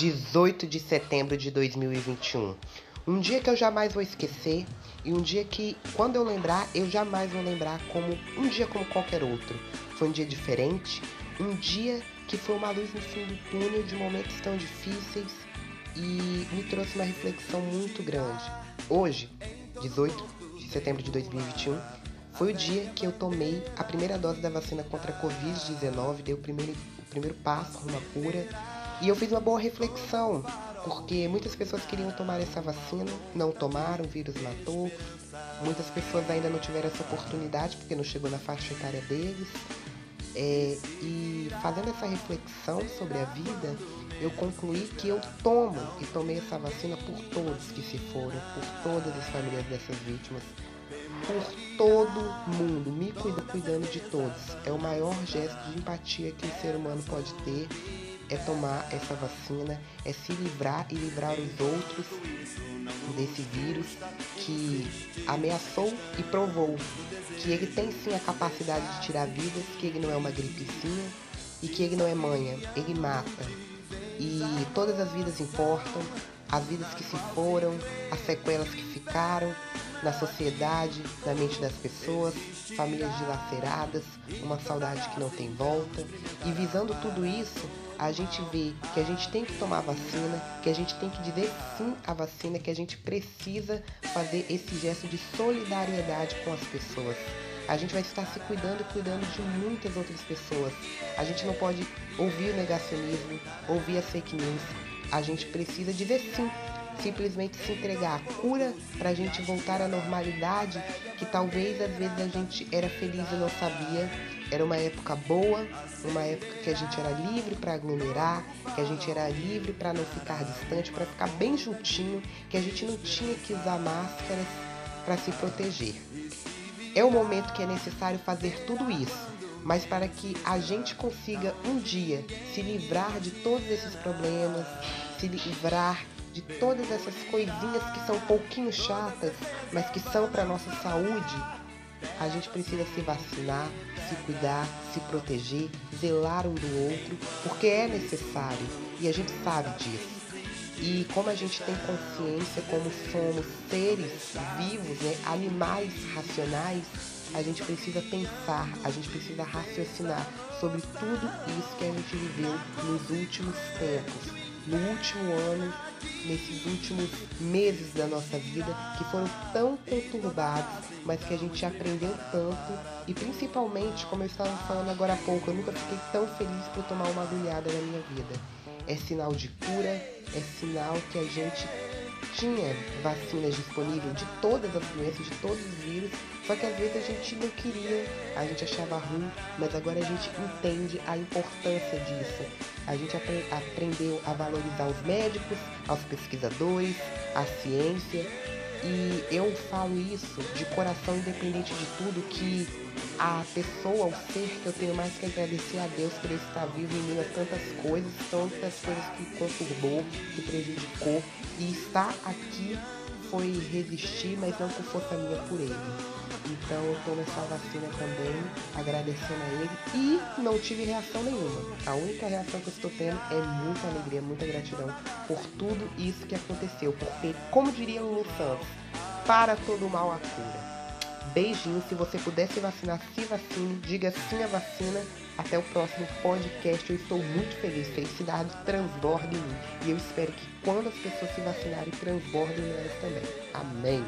18 de setembro de 2021. Um dia que eu jamais vou esquecer e um dia que, quando eu lembrar, eu jamais vou lembrar como um dia como qualquer outro. Foi um dia diferente, um dia que foi uma luz no fim do túnel de momentos tão difíceis e me trouxe uma reflexão muito grande. Hoje, 18 de setembro de 2021, foi o dia que eu tomei a primeira dose da vacina contra a Covid-19, dei o primeiro, o primeiro passo rumo cura e eu fiz uma boa reflexão, porque muitas pessoas queriam tomar essa vacina, não tomaram, o vírus matou. Muitas pessoas ainda não tiveram essa oportunidade porque não chegou na faixa etária deles. É, e fazendo essa reflexão sobre a vida, eu concluí que eu tomo e tomei essa vacina por todos que se foram, por todas as famílias dessas vítimas, por todo mundo, me cuido cuidando de todos. É o maior gesto de empatia que o ser humano pode ter é tomar essa vacina, é se livrar e livrar os outros desse vírus que ameaçou e provou que ele tem sim a capacidade de tirar vidas, que ele não é uma gripezinha e que ele não é manha, ele mata. E todas as vidas importam, as vidas que se foram, as sequelas que ficaram na sociedade, na mente das pessoas, famílias dilaceradas, uma saudade que não tem volta. E visando tudo isso, a gente vê que a gente tem que tomar vacina, que a gente tem que dizer sim à vacina, que a gente precisa fazer esse gesto de solidariedade com as pessoas. A gente vai estar se cuidando e cuidando de muitas outras pessoas. A gente não pode ouvir o negacionismo, ouvir as fake news. A gente precisa dizer sim simplesmente se entregar à cura para a gente voltar à normalidade que talvez às vezes a gente era feliz e não sabia. Era uma época boa, uma época que a gente era livre para aglomerar, que a gente era livre para não ficar distante, para ficar bem juntinho, que a gente não tinha que usar máscaras para se proteger. É o momento que é necessário fazer tudo isso, mas para que a gente consiga um dia se livrar de todos esses problemas, se livrar de todas essas coisinhas que são um pouquinho chatas, mas que são para nossa saúde, a gente precisa se vacinar, se cuidar, se proteger, zelar um do outro, porque é necessário e a gente sabe disso. E como a gente tem consciência, como somos seres vivos, né, animais racionais, a gente precisa pensar, a gente precisa raciocinar sobre tudo isso que a gente viveu nos últimos tempos no último ano, nesses últimos meses da nossa vida, que foram tão conturbados, mas que a gente aprendeu tanto e principalmente, como eu estava falando agora há pouco, eu nunca fiquei tão feliz por tomar uma agulhada na minha vida. É sinal de cura, é sinal que a gente tinha vacinas disponíveis de todas as doenças, de todos os vírus, só que às vezes a gente não queria, a gente achava ruim, mas agora a gente entende a importância disso. A gente apre aprendeu a valorizar os médicos, aos pesquisadores, a ciência, e eu falo isso de coração independente de tudo, que a pessoa, o ser que eu tenho mais que agradecer a Deus por ele estar vivo em meio a tantas coisas, tantas coisas que conturbou, que prejudicou, e estar aqui foi resistir, mas não por força minha por ele. Então eu tomo essa vacina também, agradecendo a ele e não tive reação nenhuma. A única reação que eu estou tendo é muita alegria, muita gratidão por tudo isso que aconteceu. Porque, como diria Lulu Santos, para todo mal a cura. Beijinho, se você puder se vacinar, se vacine, diga sim à vacina. Até o próximo podcast. Eu estou muito feliz. Felicidade transborda em mim. E eu espero que quando as pessoas se vacinarem, transbordem em elas também. Amém.